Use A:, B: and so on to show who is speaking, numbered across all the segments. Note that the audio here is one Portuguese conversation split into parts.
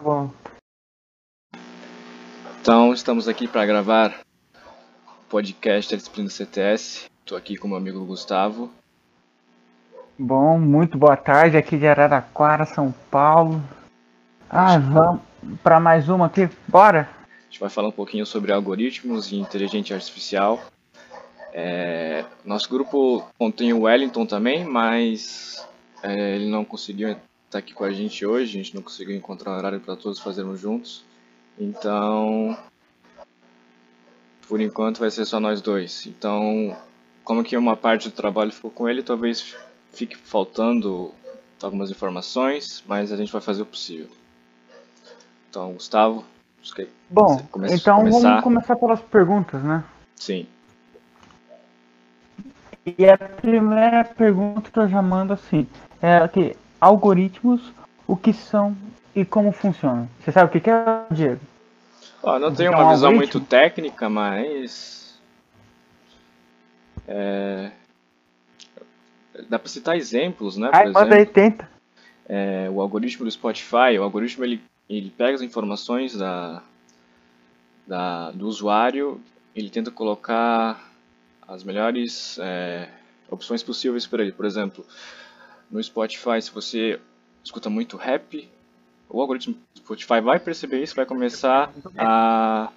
A: bom.
B: Então, estamos aqui para gravar o podcast da disciplina CTS. Estou aqui com o meu amigo Gustavo.
A: Bom, muito boa tarde aqui de Araraquara, São Paulo. Ah, vamos para mais uma aqui, bora?
B: A gente vai falar um pouquinho sobre algoritmos e inteligência artificial. É, nosso grupo contém o Wellington também, mas é, ele não conseguiu estar aqui com a gente hoje, a gente não conseguiu encontrar um horário para todos fazermos juntos. Então, por enquanto vai ser só nós dois. Então, como que uma parte do trabalho ficou com ele, talvez fique faltando algumas informações, mas a gente vai fazer o possível. Então, Gustavo,
A: que Bom, então começar. vamos começar pelas perguntas, né?
B: Sim.
A: E a primeira pergunta que eu já mando assim é que algoritmos, o que são e como funcionam? Você sabe o que é, Diego?
B: Oh, não tenho uma visão muito técnica, mas é... dá para citar exemplos, né?
A: Por exemplo, aí, tenta.
B: É, o algoritmo do Spotify, o algoritmo ele, ele pega as informações da, da, do usuário, ele tenta colocar as melhores é, opções possíveis para ele. Por exemplo, no Spotify, se você escuta muito rap, o algoritmo do Spotify vai perceber isso, vai começar a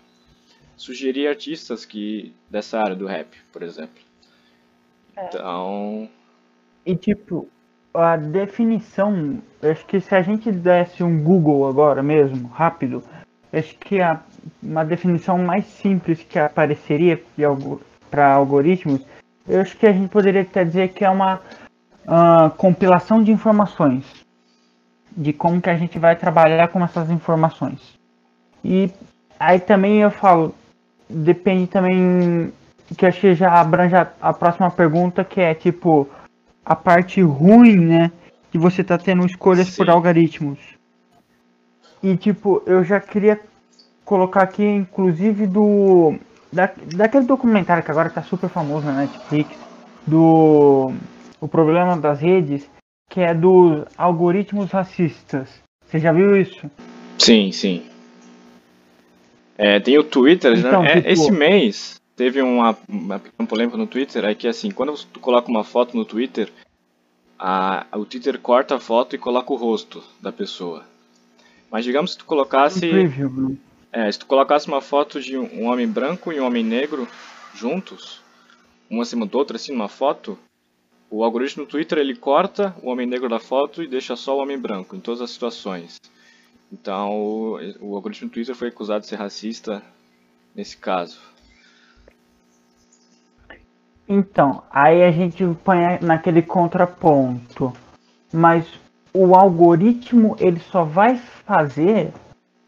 B: sugerir artistas que dessa área do rap, por exemplo. É. Então.
A: E tipo, a definição, acho que se a gente desse um Google agora mesmo, rápido, acho que a, uma definição mais simples que apareceria para algoritmos, eu acho que a gente poderia até dizer que é uma uh, compilação de informações, de como que a gente vai trabalhar com essas informações. E aí também eu falo, depende também que acho que já abrange a, a próxima pergunta, que é tipo a parte ruim, né? De você tá tendo escolhas Sim. por algoritmos. E tipo, eu já queria colocar aqui, inclusive, do. Da, daquele documentário que agora tá super famoso na Netflix, do O Problema das Redes, que é dos algoritmos racistas. Você já viu isso?
B: Sim, sim. É, tem o Twitter, né? então, né? Tipo... Esse mês teve uma, uma pequena polêmica no Twitter, é que assim, quando tu coloca uma foto no Twitter, a, o Twitter corta a foto e coloca o rosto da pessoa. Mas digamos que tu colocasse. É, se tu colocasse uma foto de um homem branco e um homem negro juntos, um acima do outro, assim, numa foto, o algoritmo do Twitter ele corta o homem negro da foto e deixa só o homem branco em todas as situações. Então o, o algoritmo do Twitter foi acusado de ser racista nesse caso.
A: Então, aí a gente põe naquele contraponto. Mas o algoritmo ele só vai fazer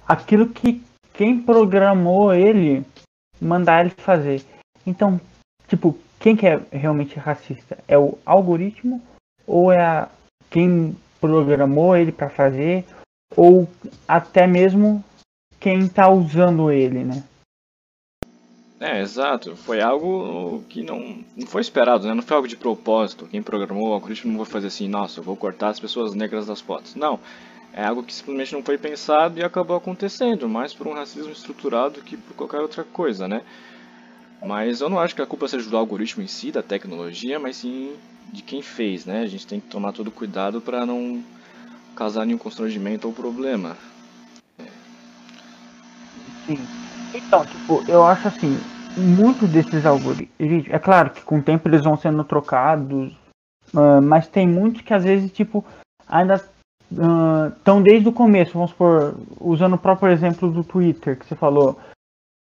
A: aquilo que quem programou ele mandar ele fazer. Então, tipo, quem que é realmente racista? É o algoritmo ou é a, quem programou ele para fazer ou até mesmo quem está usando ele, né?
B: É, exato. Foi algo que não, não foi esperado, né? Não foi algo de propósito. Quem programou o algoritmo não vai fazer assim, nossa, eu vou cortar as pessoas negras das fotos. Não. É algo que simplesmente não foi pensado e acabou acontecendo, mais por um racismo estruturado que por qualquer outra coisa, né? Mas eu não acho que a culpa seja do algoritmo em si, da tecnologia, mas sim de quem fez, né? A gente tem que tomar todo cuidado para não causar nenhum constrangimento ou problema.
A: Sim. Então, tipo, eu acho assim, muitos desses algoritmos, é claro que com o tempo eles vão sendo trocados, uh, mas tem muitos que às vezes, tipo, ainda estão uh, desde o começo, vamos supor, usando o próprio exemplo do Twitter que você falou,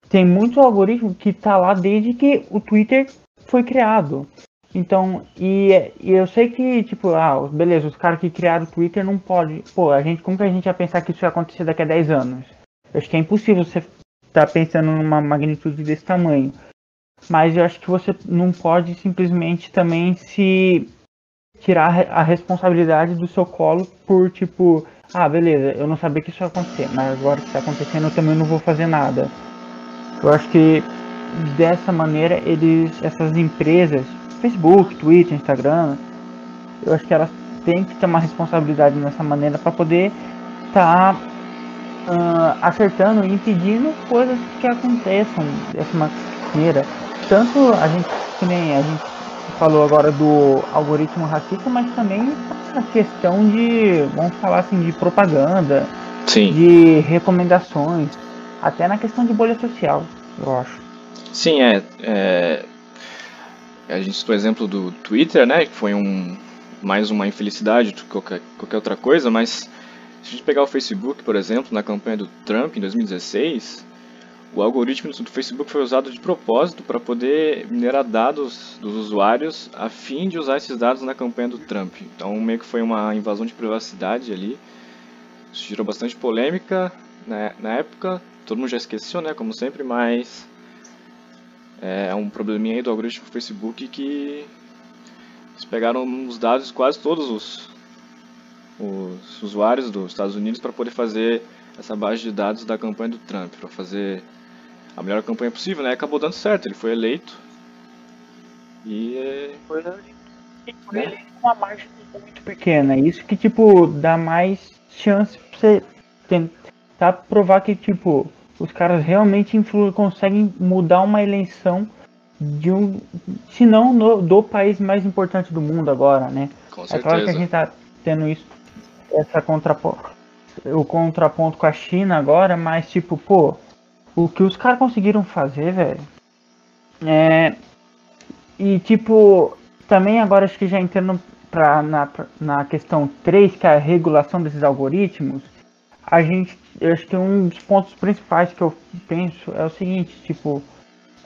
A: tem muito algoritmo que está lá desde que o Twitter foi criado. Então, e, e, eu sei que, tipo, ah, beleza, os caras que criaram o Twitter não pode. Pô, a gente, como que a gente ia pensar que isso ia acontecer daqui a 10 anos? Eu acho que é impossível você estar tá pensando numa magnitude desse tamanho. Mas eu acho que você não pode simplesmente também se tirar a responsabilidade do seu colo por, tipo, ah, beleza, eu não sabia que isso ia acontecer, mas agora que está acontecendo eu também não vou fazer nada. Eu acho que dessa maneira eles, essas empresas, Facebook, Twitter, Instagram, eu acho que elas têm que ter uma responsabilidade nessa maneira para poder estar tá uh, acertando e impedindo coisas que aconteçam dessa maneira. Tanto a gente, que nem a gente falou agora do algoritmo racista, mas também a questão de, vamos falar assim, de propaganda,
B: Sim.
A: de recomendações, até na questão de bolha social, eu acho.
B: Sim, é, é a gente citou o exemplo do Twitter, né, que foi um mais uma infelicidade do que qualquer, qualquer outra coisa, mas se a gente pegar o Facebook, por exemplo, na campanha do Trump em 2016, o algoritmo do Facebook foi usado de propósito para poder minerar dados dos usuários a fim de usar esses dados na campanha do Trump. Então, meio que foi uma invasão de privacidade ali. Isso gerou bastante polêmica na, na época. Todo mundo já esqueceu, né, como sempre, mas é um probleminha aí do algoritmo do Facebook que eles pegaram os dados de quase todos os, os usuários dos Estados Unidos para poder fazer essa base de dados da campanha do Trump, para fazer a melhor campanha possível, né? Acabou dando certo, ele foi eleito. E é...
A: foi eleito com uma margem muito pequena. Isso que tipo dá mais chance pra você provar que tipo os caras realmente conseguem mudar uma eleição de um, se não no, do país mais importante do mundo agora, né?
B: Com certeza.
A: É claro que a gente tá tendo isso, essa contraponto, o contraponto com a China agora, mas tipo, pô, o que os caras conseguiram fazer, velho, é, e tipo, também agora acho que já entrando pra, na, na questão 3, que é a regulação desses algoritmos, a gente, eu acho que um dos pontos principais que eu penso é o seguinte, tipo,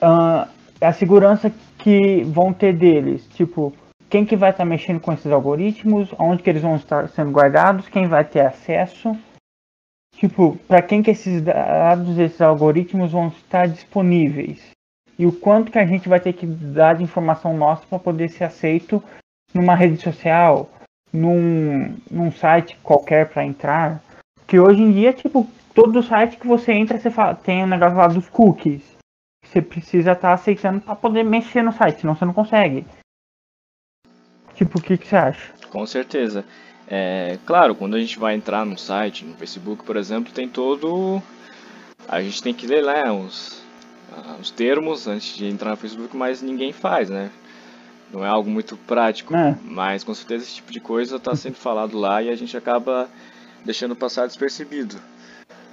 A: uh, a segurança que vão ter deles, tipo, quem que vai estar tá mexendo com esses algoritmos, onde que eles vão estar sendo guardados, quem vai ter acesso, tipo, para quem que esses dados, esses algoritmos vão estar disponíveis e o quanto que a gente vai ter que dar de informação nossa para poder ser aceito numa rede social, num, num site qualquer para entrar, que hoje em dia, tipo, todo site que você entra, você fala, tem um negócio lá dos cookies você precisa estar tá aceitando para poder mexer no site, senão você não consegue. Tipo, o que, que você acha?
B: Com certeza. É, claro, quando a gente vai entrar no site, no Facebook, por exemplo, tem todo. A gente tem que ler lá os, os termos antes de entrar no Facebook, mas ninguém faz, né? Não é algo muito prático. É. Mas com certeza esse tipo de coisa está sendo falado lá e a gente acaba deixando passar despercebido.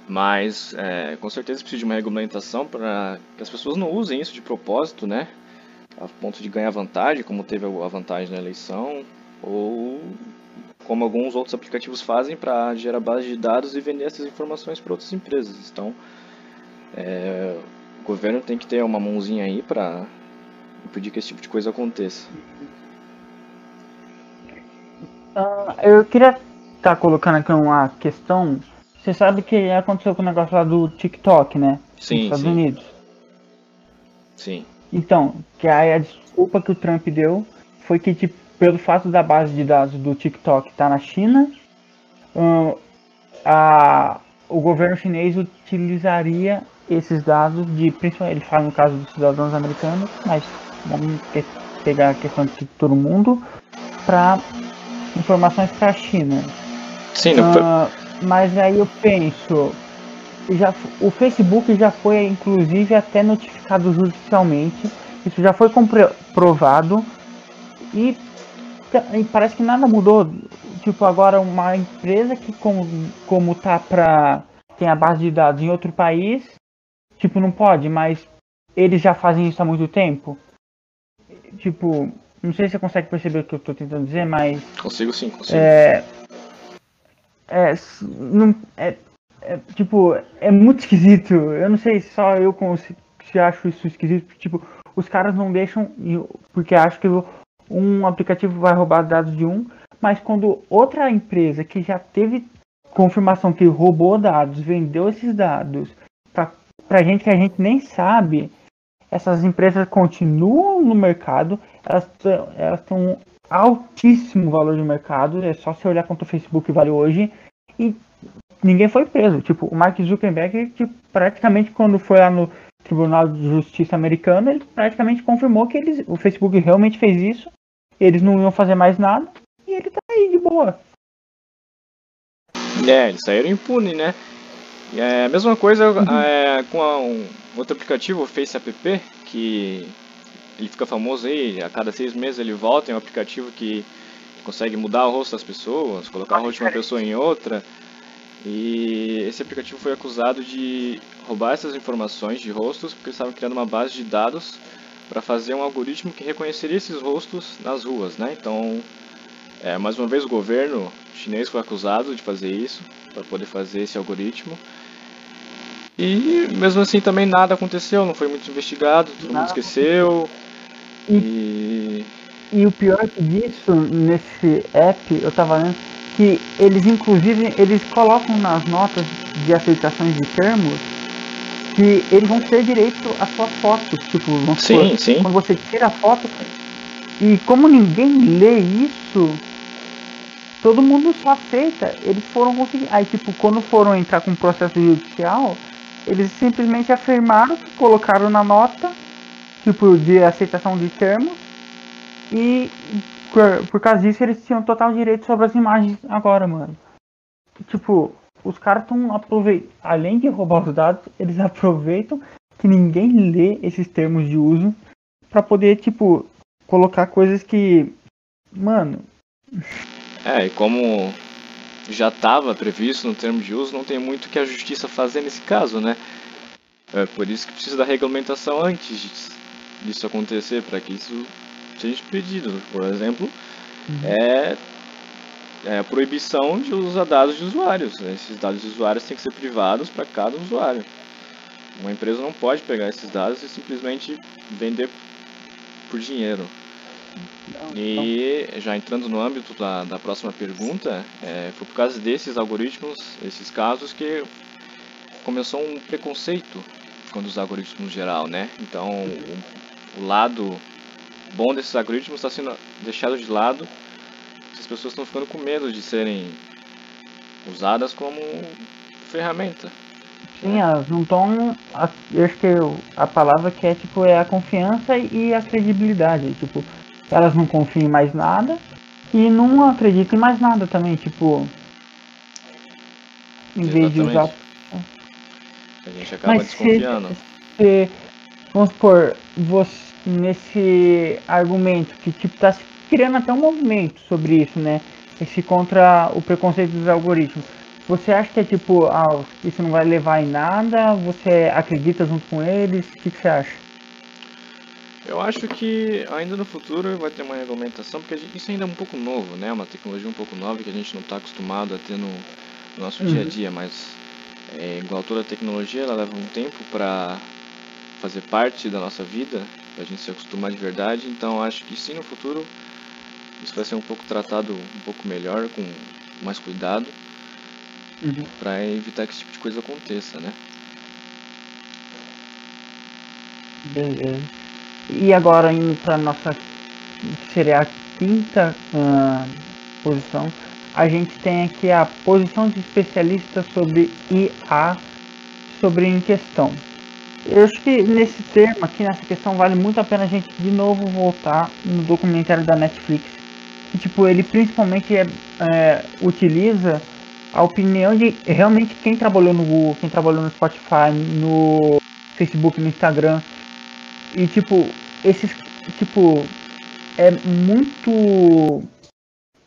B: Mas é, com certeza precisa de uma regulamentação para que as pessoas não usem isso de propósito, né? A ponto de ganhar vantagem, como teve a vantagem na eleição, ou como alguns outros aplicativos fazem para gerar base de dados e vender essas informações para outras empresas. Então, é, o governo tem que ter uma mãozinha aí para impedir que esse tipo de coisa aconteça.
A: Uh, eu queria tá colocando aqui uma questão você sabe que aconteceu com o negócio lá do TikTok, né?
B: Sim.
A: Nos Estados
B: sim.
A: Unidos.
B: Sim.
A: Então, que aí a desculpa que o Trump deu foi que, tipo, pelo fato da base de dados do TikTok estar tá na China, uh, a, o governo chinês utilizaria esses dados de, principalmente, ele fala no caso dos cidadãos americanos, mas vamos pegar a questão de todo mundo, para informações para a China.
B: Sim, não uh,
A: mas aí eu penso, já, o Facebook já foi inclusive até notificado judicialmente, isso já foi comprovado e, e parece que nada mudou. Tipo, agora uma empresa que como, como tá pra. tem a base de dados em outro país, tipo, não pode, mas eles já fazem isso há muito tempo. Tipo, não sei se você consegue perceber o que eu tô tentando dizer, mas.
B: Consigo sim, consigo.
A: É, é, não, é, é, tipo, é muito esquisito. Eu não sei só eu se acho isso esquisito. Tipo, os caras não deixam, porque acham que um aplicativo vai roubar dados de um, mas quando outra empresa que já teve confirmação que roubou dados, vendeu esses dados pra, pra gente que a gente nem sabe, essas empresas continuam no mercado, elas, elas têm altíssimo valor de mercado, é só você olhar quanto o Facebook vale hoje e ninguém foi preso. Tipo, o Mark Zuckerberg, tipo, praticamente quando foi lá no Tribunal de Justiça americano, ele praticamente confirmou que eles, o Facebook realmente fez isso, eles não iam fazer mais nada e ele tá aí de boa.
B: É, eles saíram impunes, né? É a mesma coisa uhum. é, com a, um outro aplicativo, o Face App, que ele fica famoso aí, a cada seis meses ele volta, é um aplicativo que consegue mudar o rosto das pessoas, colocar o rosto de uma pessoa em outra. E esse aplicativo foi acusado de roubar essas informações de rostos porque estavam criando uma base de dados para fazer um algoritmo que reconheceria esses rostos nas ruas, né? Então, é, mais uma vez o governo chinês foi acusado de fazer isso para poder fazer esse algoritmo. E mesmo assim também nada aconteceu, não foi muito investigado, todo mundo esqueceu.
A: E, e... o pior disso, nesse app, eu tava lendo, que eles inclusive eles colocam nas notas de aceitações de termos que eles vão ter direito à sua foto. Tipo,
B: sim, supor, sim.
A: quando você tira a foto. E como ninguém lê isso, todo mundo só aceita. Eles foram conseguir. Aí tipo, quando foram entrar com o processo judicial, eles simplesmente afirmaram que colocaram na nota, tipo, de aceitação de termos. E por, por causa disso, eles tinham total direito sobre as imagens agora, mano. Tipo, os caras estão aproveitando. Além de roubar os dados, eles aproveitam que ninguém lê esses termos de uso para poder, tipo, colocar coisas que. Mano.
B: É, e como já estava previsto no termo de uso, não tem muito que a justiça fazer nesse caso, né? É por isso que precisa da regulamentação antes disso acontecer, para que isso seja impedido. Por exemplo, uhum. é, é, a proibição de usar dados de usuários. Esses dados de usuários têm que ser privados para cada usuário. Uma empresa não pode pegar esses dados e simplesmente vender por dinheiro. Não, e não. já entrando no âmbito da, da próxima pergunta, é, foi por causa desses algoritmos, esses casos, que começou um preconceito quando os algoritmos no geral, né? Então, o, o lado bom desses algoritmos está sendo deixado de lado. As pessoas estão ficando com medo de serem usadas como ferramenta.
A: Sim, elas não estão. Eu acho que a palavra que é tipo é a confiança e a credibilidade. Tipo, elas não confiam em mais nada e não acreditam em mais nada também, tipo. Em vez de usar.
B: A gente acaba Mas desconfiando.
A: Se, se, vamos supor, você nesse argumento que tipo tá criando até um movimento sobre isso, né? Esse contra o preconceito dos algoritmos. Você acha que é tipo, ah, isso não vai levar em nada? Você acredita junto com eles? O que, que você acha?
B: Eu acho que ainda no futuro vai ter uma regulamentação, porque isso ainda é um pouco novo, né? Uma tecnologia um pouco nova que a gente não está acostumado a ter no, no nosso uhum. dia a dia, mas é, igual toda tecnologia, ela leva um tempo para fazer parte da nossa vida a gente se acostumar de verdade. Então acho que sim, no futuro isso vai ser um pouco tratado um pouco melhor, com mais cuidado, uhum. para evitar que esse tipo de coisa aconteça, né?
A: Beleza. E agora indo para nossa seria a quinta uh, posição, a gente tem aqui a posição de especialista sobre IA sobre em questão. Eu acho que nesse termo aqui, nessa questão, vale muito a pena a gente de novo voltar no documentário da Netflix. Que, tipo, ele principalmente é, é, utiliza a opinião de realmente quem trabalhou no Google, quem trabalhou no Spotify, no Facebook, no Instagram. E tipo, esses tipo é muito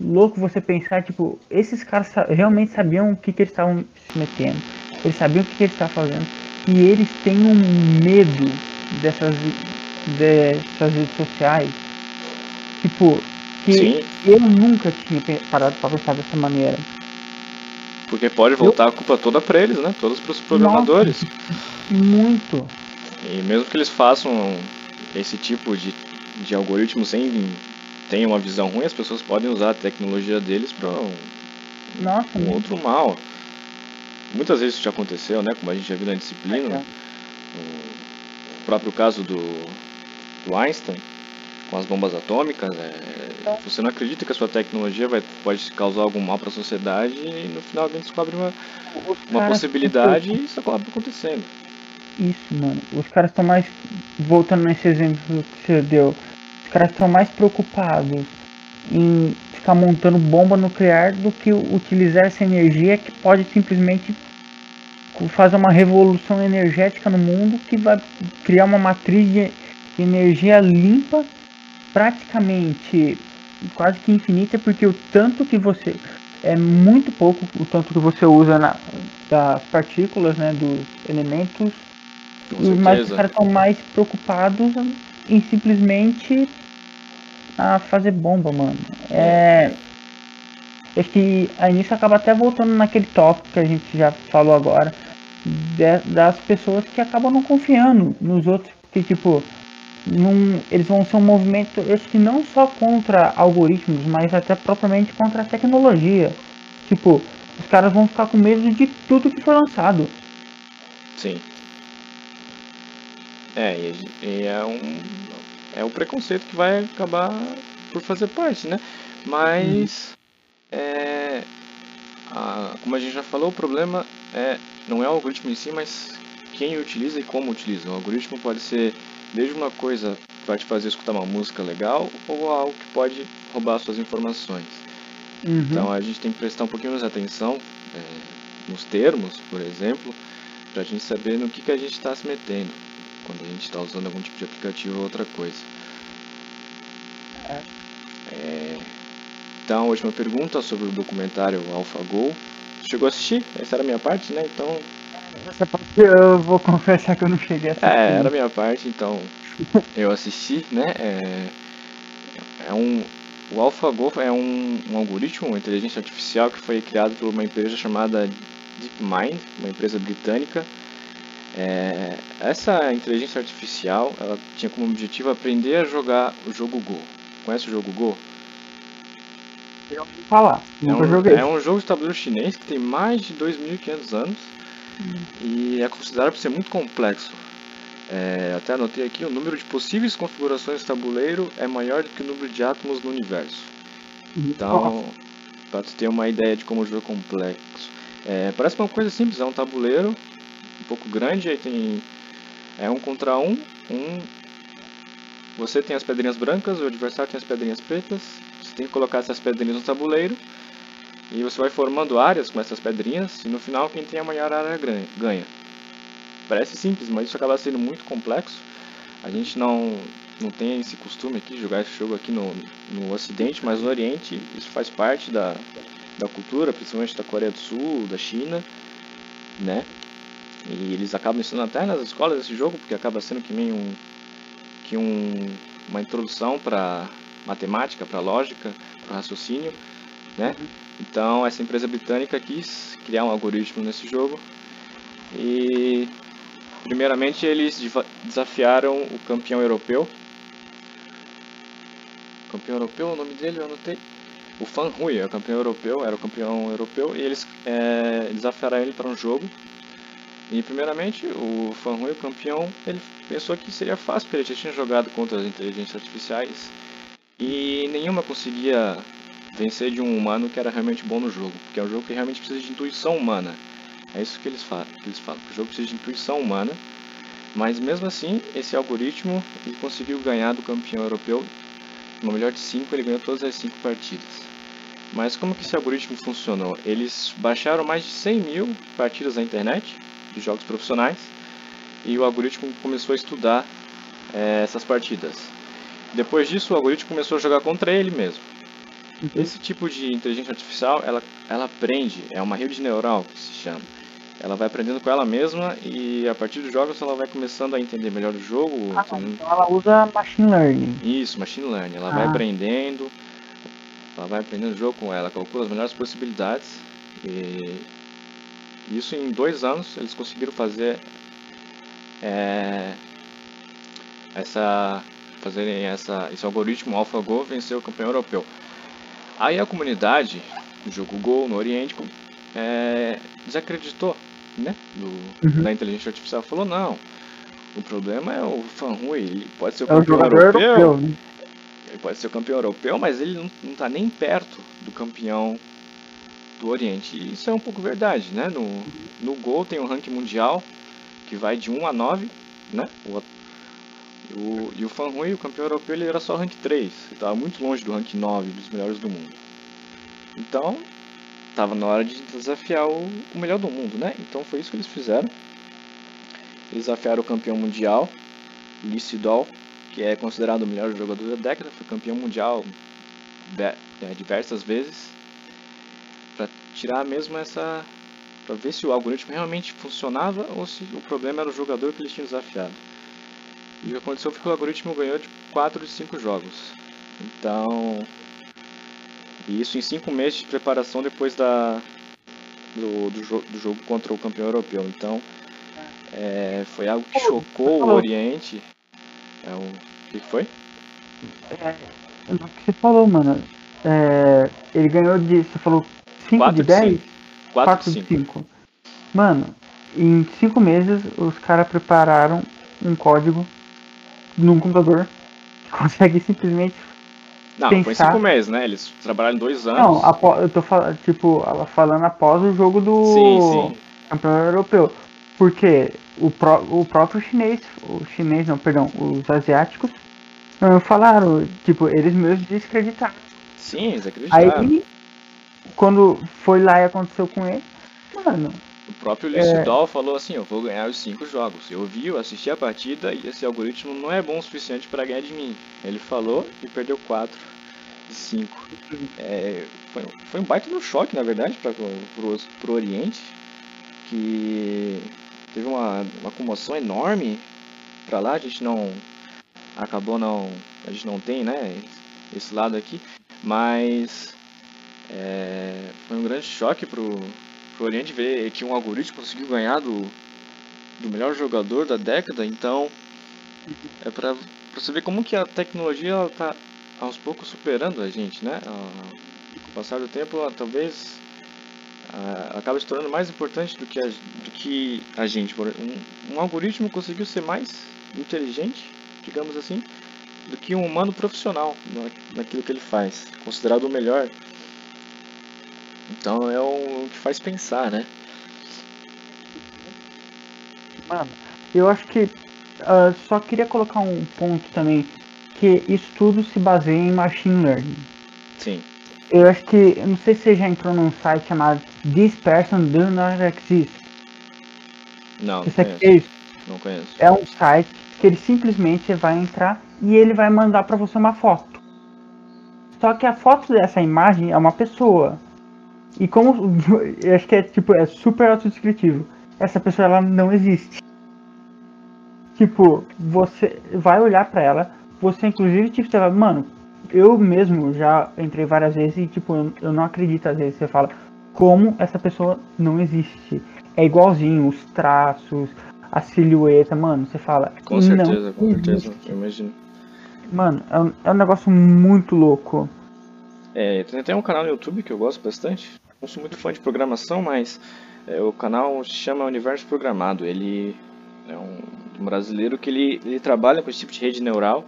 A: louco você pensar, tipo, esses caras realmente sabiam o que, que eles estavam se metendo. Eles sabiam o que, que eles estavam fazendo e eles têm um medo dessas, dessas redes sociais. Tipo, que Sim. eu nunca tinha parado para pensar dessa maneira.
B: Porque pode voltar eu... a culpa toda para eles, né? Todos para os programadores.
A: Nossa, muito.
B: E mesmo que eles façam esse tipo de, de algoritmo sem ter uma visão ruim, as pessoas podem usar a tecnologia deles para um, um outro mal. Muitas vezes isso já aconteceu, né? Como a gente já viu na disciplina. É. O próprio caso do, do Einstein com as bombas atômicas. É. Você não acredita que a sua tecnologia vai, pode causar algum mal para a sociedade e no final alguém descobre uma, uma possibilidade e isso acaba acontecendo.
A: Isso, mano. Os caras estão mais. Voltando nesse exemplo que você deu. Os caras estão mais preocupados em ficar montando bomba nuclear do que utilizar essa energia que pode simplesmente fazer uma revolução energética no mundo que vai criar uma matriz de energia limpa, praticamente quase que infinita, porque o tanto que você é muito pouco o tanto que você usa na, das partículas, né, dos elementos, mas os caras estão mais preocupados em simplesmente a fazer bomba, mano. É. Acho que a início acaba até voltando naquele tópico que a gente já falou agora. De, das pessoas que acabam não confiando nos outros. Porque, tipo, num, eles vão ser um movimento, acho que não só contra algoritmos, mas até propriamente contra a tecnologia. Tipo, os caras vão ficar com medo de tudo que foi lançado.
B: Sim. É, e é um. É o preconceito que vai acabar por fazer parte, né? Mas. Hum. É, a, como a gente já falou, o problema é, não é o algoritmo em si, mas quem utiliza e como utiliza. O algoritmo pode ser desde uma coisa que vai te fazer escutar uma música legal ou algo que pode roubar suas informações. Uhum. Então a gente tem que prestar um pouquinho mais atenção é, nos termos, por exemplo, para a gente saber no que, que a gente está se metendo quando a gente está usando algum tipo de aplicativo ou outra coisa. É. é então, a última pergunta sobre o documentário AlphaGo. Chegou a assistir? Essa era a minha parte, né? Então
A: essa parte eu vou confessar que eu não cheguei a assistir.
B: É, era a minha parte, então eu assisti, né? É, é um, o AlphaGo é um, um algoritmo, uma inteligência artificial que foi criado por uma empresa chamada DeepMind, uma empresa britânica. É, essa inteligência artificial ela tinha como objetivo aprender a jogar o jogo Go. Conhece o jogo Go?
A: Eu falar,
B: é um, é um jogo de tabuleiro chinês que tem mais de 2.500 anos e é considerado por ser muito complexo. É, até anotei aqui, o número de possíveis configurações de tabuleiro é maior do que o número de átomos no universo. Então, para tu ter uma ideia de como o jogo é complexo. É, parece uma coisa simples, é um tabuleiro pouco grande, aí tem é um contra um, um você tem as pedrinhas brancas, o adversário tem as pedrinhas pretas, você tem que colocar essas pedrinhas no tabuleiro e você vai formando áreas com essas pedrinhas e no final quem tem a maior área ganha. Parece simples, mas isso acaba sendo muito complexo. A gente não, não tem esse costume aqui de jogar esse jogo aqui no, no ocidente, mas no oriente isso faz parte da, da cultura, principalmente da Coreia do Sul, da China, né? E eles acabam ensinando até nas escolas esse jogo, porque acaba sendo que nem um, que um, uma introdução para matemática, para lógica, para raciocínio, né? Então essa empresa britânica quis criar um algoritmo nesse jogo e primeiramente eles desafiaram o campeão europeu. Campeão europeu, o nome dele eu anotei. O Fan Rui é o campeão europeu, era o campeão europeu e eles é, desafiaram ele para um jogo. E primeiramente o Fan Rui, o campeão, ele pensou que seria fácil porque ele já tinha jogado contra as inteligências artificiais e nenhuma conseguia vencer de um humano que era realmente bom no jogo, porque é um jogo que realmente precisa de intuição humana. É isso que eles falam, que eles falam, o jogo precisa de intuição humana. Mas mesmo assim, esse algoritmo ele conseguiu ganhar do campeão europeu. No melhor de 5, ele ganhou todas as 5 partidas. Mas como que esse algoritmo funcionou? Eles baixaram mais de 100 mil partidas na internet, de jogos profissionais, e o algoritmo começou a estudar é, essas partidas. Depois disso, o algoritmo começou a jogar contra ele mesmo. Esse tipo de inteligência artificial, ela, ela aprende, é uma rede neural que se chama. Ela vai aprendendo com ela mesma e a partir dos jogos ela vai começando a entender melhor o jogo.
A: Ah, então ela usa machine learning.
B: Isso, machine learning. Ela ah. vai aprendendo, ela vai aprendendo o jogo com ela, calcula as melhores possibilidades. E isso em dois anos eles conseguiram fazer é, essa fazerem essa, esse algoritmo AlphaGo vencer o campeão europeu. Aí a comunidade do jogo Go no Oriente é, desacreditou né, do, uhum. da inteligência artificial. Falou, não, o problema é o Fanhui, ele pode ser o é campeão o europeu, europeu né? ele pode ser o campeão europeu, mas ele não está nem perto do campeão do Oriente. E isso é um pouco verdade, né? No, no Go tem um ranking mundial que vai de 1 a 9, né? O, o, e o Fan Rui, o campeão europeu, ele era só rank 3. Ele estava muito longe do rank 9 dos melhores do mundo. Então, tava na hora de desafiar o, o melhor do mundo, né? Então foi isso que eles fizeram. Eles desafiaram o campeão mundial, Lee Sedol, que é considerado o melhor jogador da década, foi campeão mundial é, diversas vezes, para tirar mesmo essa, para ver se o algoritmo realmente funcionava ou se o problema era o jogador que eles tinham desafiado. E o que aconteceu foi que o algoritmo ganhou de 4 de 5 jogos. Então, isso em 5 meses de preparação depois da do, do, jo do, jogo contra o campeão europeu. Então, é, foi algo que chocou o Oriente. É, o que foi?
A: É, o que você falou, mano. É, ele ganhou de. Você falou 5 de 10? 4 de 5. Mano, em 5 meses os caras prepararam um código num computador que consegue simplesmente.
B: Não,
A: pensar...
B: foi 5 meses, né? Eles trabalharam dois anos.
A: Não, eu tô falando, tipo, falando após o jogo do sim, sim. campeão europeu. Porque o, pró o próprio chinês, o chinês não, perdão, os asiáticos uh, falaram, tipo, eles mesmos desacreditaram.
B: Sim, eles acreditaram.
A: Aí, quando foi lá e aconteceu com ele, mano.
B: O próprio Lee é... falou assim, eu vou ganhar os cinco jogos. Eu vi, eu assisti a partida e esse algoritmo não é bom o suficiente para ganhar de mim. Ele falou e perdeu quatro de cinco. É, foi, foi um baita no choque, na verdade, para pro Oriente, que teve uma, uma comoção enorme para lá. A gente não acabou não, a gente não tem, né, esse lado aqui, mas é, foi um grande choque pro, pro Oriente ver que um algoritmo conseguiu ganhar do, do melhor jogador da década. Então é para você ver como que a tecnologia ela tá aos poucos superando a gente, né? Com o passar do tempo, ela, talvez uh, acaba se tornando mais importante do que a, do que a gente. Um, um algoritmo conseguiu ser mais inteligente, digamos assim, do que um humano profissional naquilo que ele faz, considerado o melhor. Então é o que faz pensar, né?
A: Mano, eu acho que uh, só queria colocar um ponto também que isso tudo se baseia em machine learning.
B: Sim.
A: Eu acho que, eu não sei se você já entrou num site chamado This Person Do Not Exist.
B: Não, não conheço. É isso? Não conheço.
A: É um site que ele simplesmente vai entrar e ele vai mandar para você uma foto. Só que a foto dessa imagem é uma pessoa. E como eu acho que é tipo é super autodescritivo. Essa pessoa ela não existe. Tipo, você vai olhar para ela, você inclusive tipo, você vai, mano, eu mesmo já entrei várias vezes e, tipo, eu, eu não acredito às vezes. Você fala, como essa pessoa não existe? É igualzinho, os traços, a silhueta, mano, você fala.
B: Com certeza, com certeza, eu imagino.
A: Mano, é um, é um negócio muito louco.
B: É, tem até um canal no YouTube que eu gosto bastante. Não sou muito fã de programação, mas é, o canal se chama Universo Programado. Ele é um, um brasileiro que ele, ele trabalha com esse tipo de rede neural.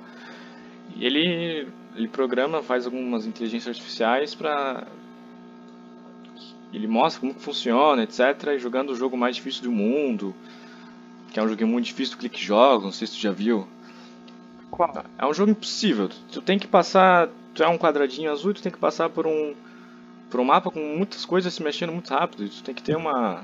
B: E ele ele programa, faz algumas inteligências artificiais para ele mostra como funciona, etc, e jogando o jogo mais difícil do mundo, que é um jogo muito difícil do Clique Jogos, não sei se tu já viu.
A: Qual?
B: É um jogo impossível. Tu tem que passar, tu é um quadradinho azul, tu tem que passar por um por um mapa com muitas coisas se mexendo muito rápido, tu tem que ter uma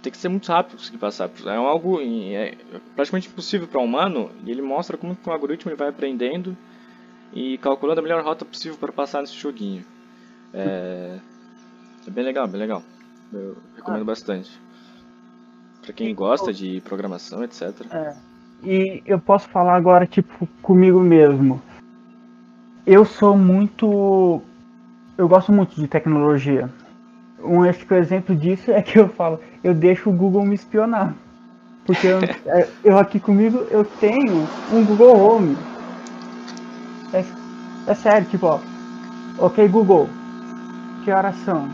B: tem que ser muito rápido para conseguir passar. É algo é praticamente impossível para um humano e ele mostra como que o algoritmo ele vai aprendendo e calculando a melhor rota possível para passar nesse joguinho. É, é bem legal, bem legal. Eu recomendo ah. bastante. Para quem gosta de programação, etc.
A: É. E eu posso falar agora, tipo, comigo mesmo. Eu sou muito. Eu gosto muito de tecnologia um acho que o exemplo disso é que eu falo, eu deixo o Google me espionar. Porque eu, é, eu aqui comigo eu tenho um Google Home. É, é sério, tipo, ó. Ok, Google, que horas são?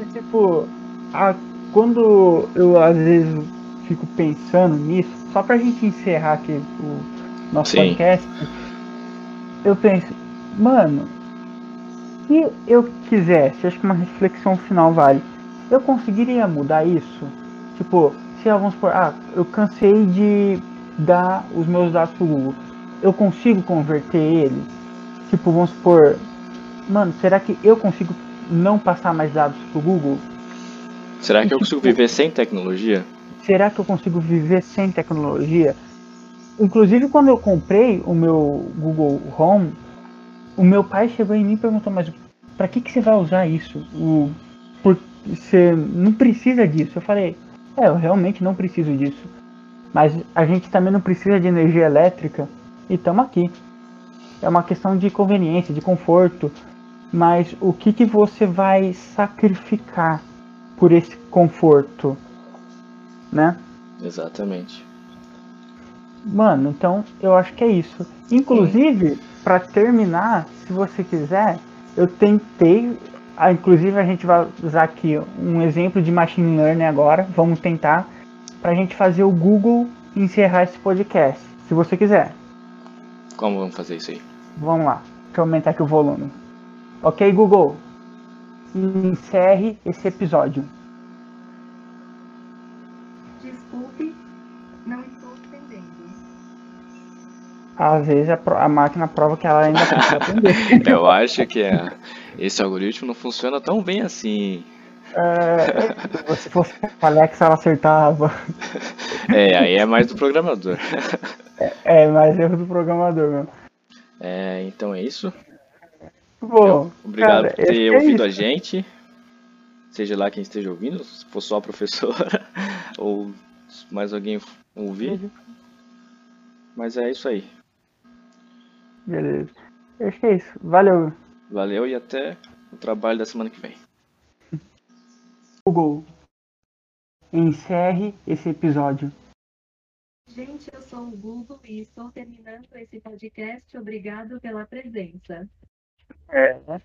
A: E, tipo, a, quando eu às vezes fico pensando nisso, só pra gente encerrar aqui o nosso Sim. podcast eu penso, mano, se eu quisesse, acho que uma reflexão final vale, eu conseguiria mudar isso? Tipo, se vamos supor, ah, eu cansei de dar os meus dados pro Google. eu consigo converter ele? Tipo, vamos supor, mano, será que eu consigo não passar mais dados pro Google?
B: Será que eu consigo tipo, viver sem tecnologia?
A: Será que eu consigo viver sem tecnologia? Inclusive, quando eu comprei o meu Google Home, o meu pai chegou em mim e perguntou: Mas para que, que você vai usar isso? O, por, você não precisa disso. Eu falei: É, eu realmente não preciso disso. Mas a gente também não precisa de energia elétrica e estamos aqui. É uma questão de conveniência, de conforto. Mas o que, que você vai sacrificar por esse conforto? Né?
B: Exatamente.
A: Mano, então eu acho que é isso. Inclusive, para terminar, se você quiser, eu tentei. Ah, inclusive, a gente vai usar aqui um exemplo de machine learning agora. Vamos tentar para a gente fazer o Google encerrar esse podcast, se você quiser.
B: Como vamos fazer isso aí?
A: Vamos lá. Deixa eu aumentar aqui o volume. Ok, Google. Encerre esse episódio.
C: Desculpe, não estou entendendo.
A: Às vezes a, a máquina prova que ela ainda precisa aprender.
B: Eu acho que é, esse algoritmo não funciona tão bem assim.
A: É, se fosse a Alexa, ela acertava.
B: É, aí é mais do programador.
A: É, é mais erro do programador mesmo.
B: É, então é isso.
A: Bom,
B: obrigado cara, por ter é ouvido a gente. Seja lá quem esteja ouvindo, se for só a professora ou mais alguém ouvir. Uhum. Mas é isso aí.
A: Beleza. Acho que é isso. Valeu.
B: Valeu e até o trabalho da semana que vem.
A: Google, encerre esse episódio.
C: Gente, eu sou o Google e estou terminando esse podcast. Obrigado pela presença.
A: É, agora